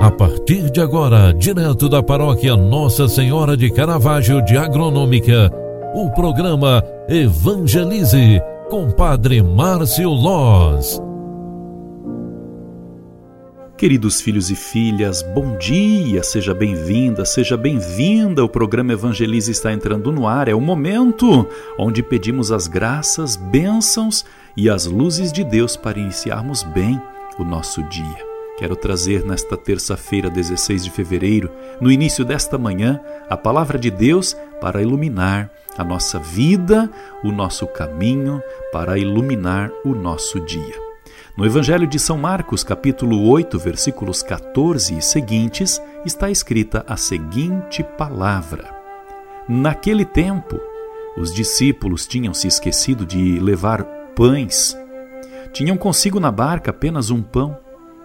A partir de agora, direto da paróquia Nossa Senhora de Caravaggio de Agronômica, o programa Evangelize com Padre Márcio Loz. Queridos filhos e filhas, bom dia, seja bem-vinda, seja bem-vinda. O programa Evangelize está entrando no ar. É o momento onde pedimos as graças, bênçãos e as luzes de Deus para iniciarmos bem o nosso dia. Quero trazer nesta terça-feira, 16 de fevereiro, no início desta manhã, a palavra de Deus para iluminar a nossa vida, o nosso caminho, para iluminar o nosso dia. No Evangelho de São Marcos, capítulo 8, versículos 14 e seguintes, está escrita a seguinte palavra: Naquele tempo, os discípulos tinham se esquecido de levar pães. Tinham consigo na barca apenas um pão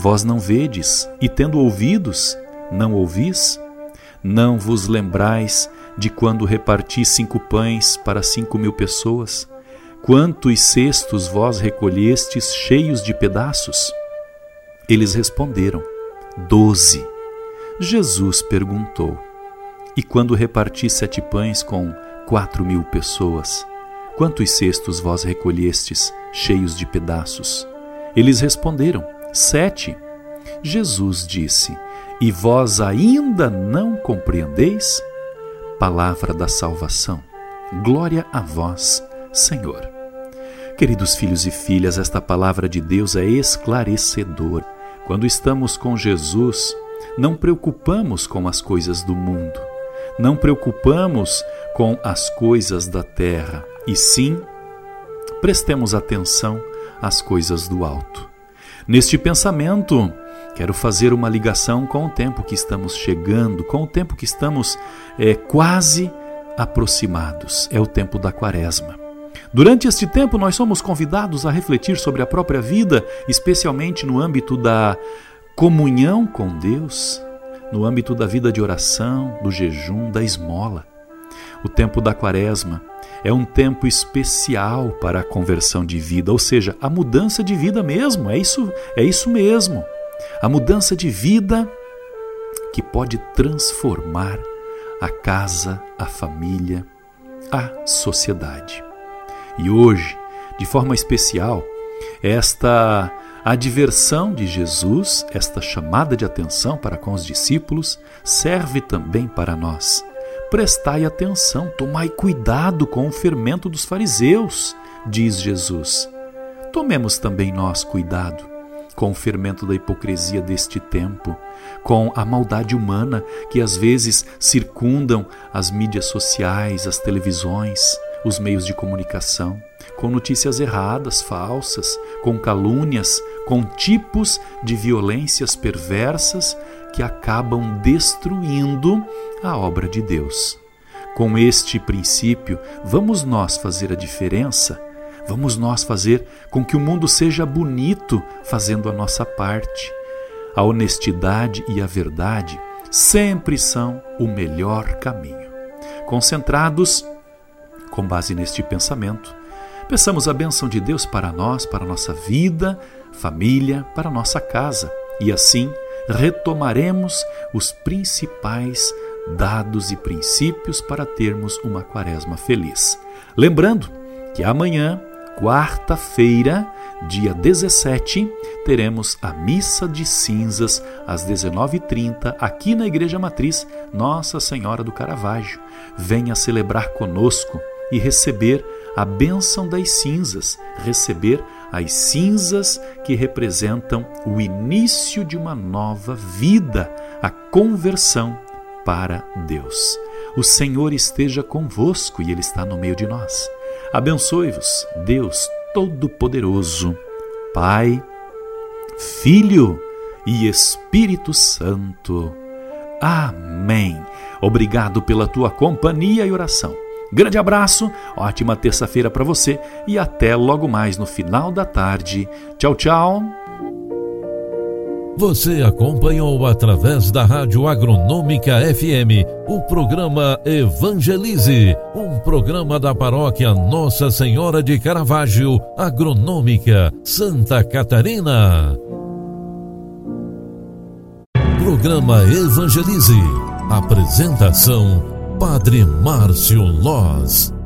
Vós não vedes, e tendo ouvidos, não ouvis? Não vos lembrais de quando reparti cinco pães para cinco mil pessoas? Quantos cestos vós recolhestes cheios de pedaços? Eles responderam: Doze. Jesus perguntou: E quando reparti sete pães com quatro mil pessoas? Quantos cestos vós recolhestes cheios de pedaços? Eles responderam: Sete. Jesus disse: E vós ainda não compreendeis? Palavra da salvação. Glória a vós, Senhor. Queridos filhos e filhas, esta palavra de Deus é esclarecedora. Quando estamos com Jesus, não preocupamos com as coisas do mundo, não preocupamos com as coisas da terra, e sim prestemos atenção às coisas do alto. Neste pensamento, quero fazer uma ligação com o tempo que estamos chegando, com o tempo que estamos é, quase aproximados. É o tempo da Quaresma. Durante este tempo, nós somos convidados a refletir sobre a própria vida, especialmente no âmbito da comunhão com Deus, no âmbito da vida de oração, do jejum, da esmola. O tempo da Quaresma é um tempo especial para a conversão de vida, ou seja, a mudança de vida mesmo, é isso, é isso mesmo. A mudança de vida que pode transformar a casa, a família, a sociedade. E hoje, de forma especial, esta adversão de Jesus, esta chamada de atenção para com os discípulos, serve também para nós Prestai atenção, tomai cuidado com o fermento dos fariseus, diz Jesus. Tomemos também nós cuidado com o fermento da hipocrisia deste tempo, com a maldade humana que às vezes circundam as mídias sociais, as televisões, os meios de comunicação, com notícias erradas, falsas, com calúnias, com tipos de violências perversas que acabam destruindo a obra de Deus. Com este princípio, vamos nós fazer a diferença? Vamos nós fazer com que o mundo seja bonito fazendo a nossa parte. A honestidade e a verdade sempre são o melhor caminho. Concentrados, com base neste pensamento, peçamos a bênção de Deus para nós, para nossa vida, família, para nossa casa e assim retomaremos os principais dados e princípios para termos uma quaresma feliz. Lembrando que amanhã, quarta-feira, dia 17, teremos a missa de cinzas às 19h30 aqui na Igreja Matriz Nossa Senhora do Caravaggio. Venha celebrar conosco e receber a bênção das cinzas, receber as cinzas que representam o início de uma nova vida, a conversão para Deus. O Senhor esteja convosco e Ele está no meio de nós. Abençoe-vos, Deus Todo-Poderoso, Pai, Filho e Espírito Santo. Amém. Obrigado pela tua companhia e oração. Grande abraço, ótima terça-feira para você e até logo mais no final da tarde. Tchau, tchau. Você acompanhou através da Rádio Agronômica FM o programa Evangelize, um programa da paróquia Nossa Senhora de Caravaggio, Agronômica, Santa Catarina. Programa Evangelize. Apresentação Padre Márcio Loz.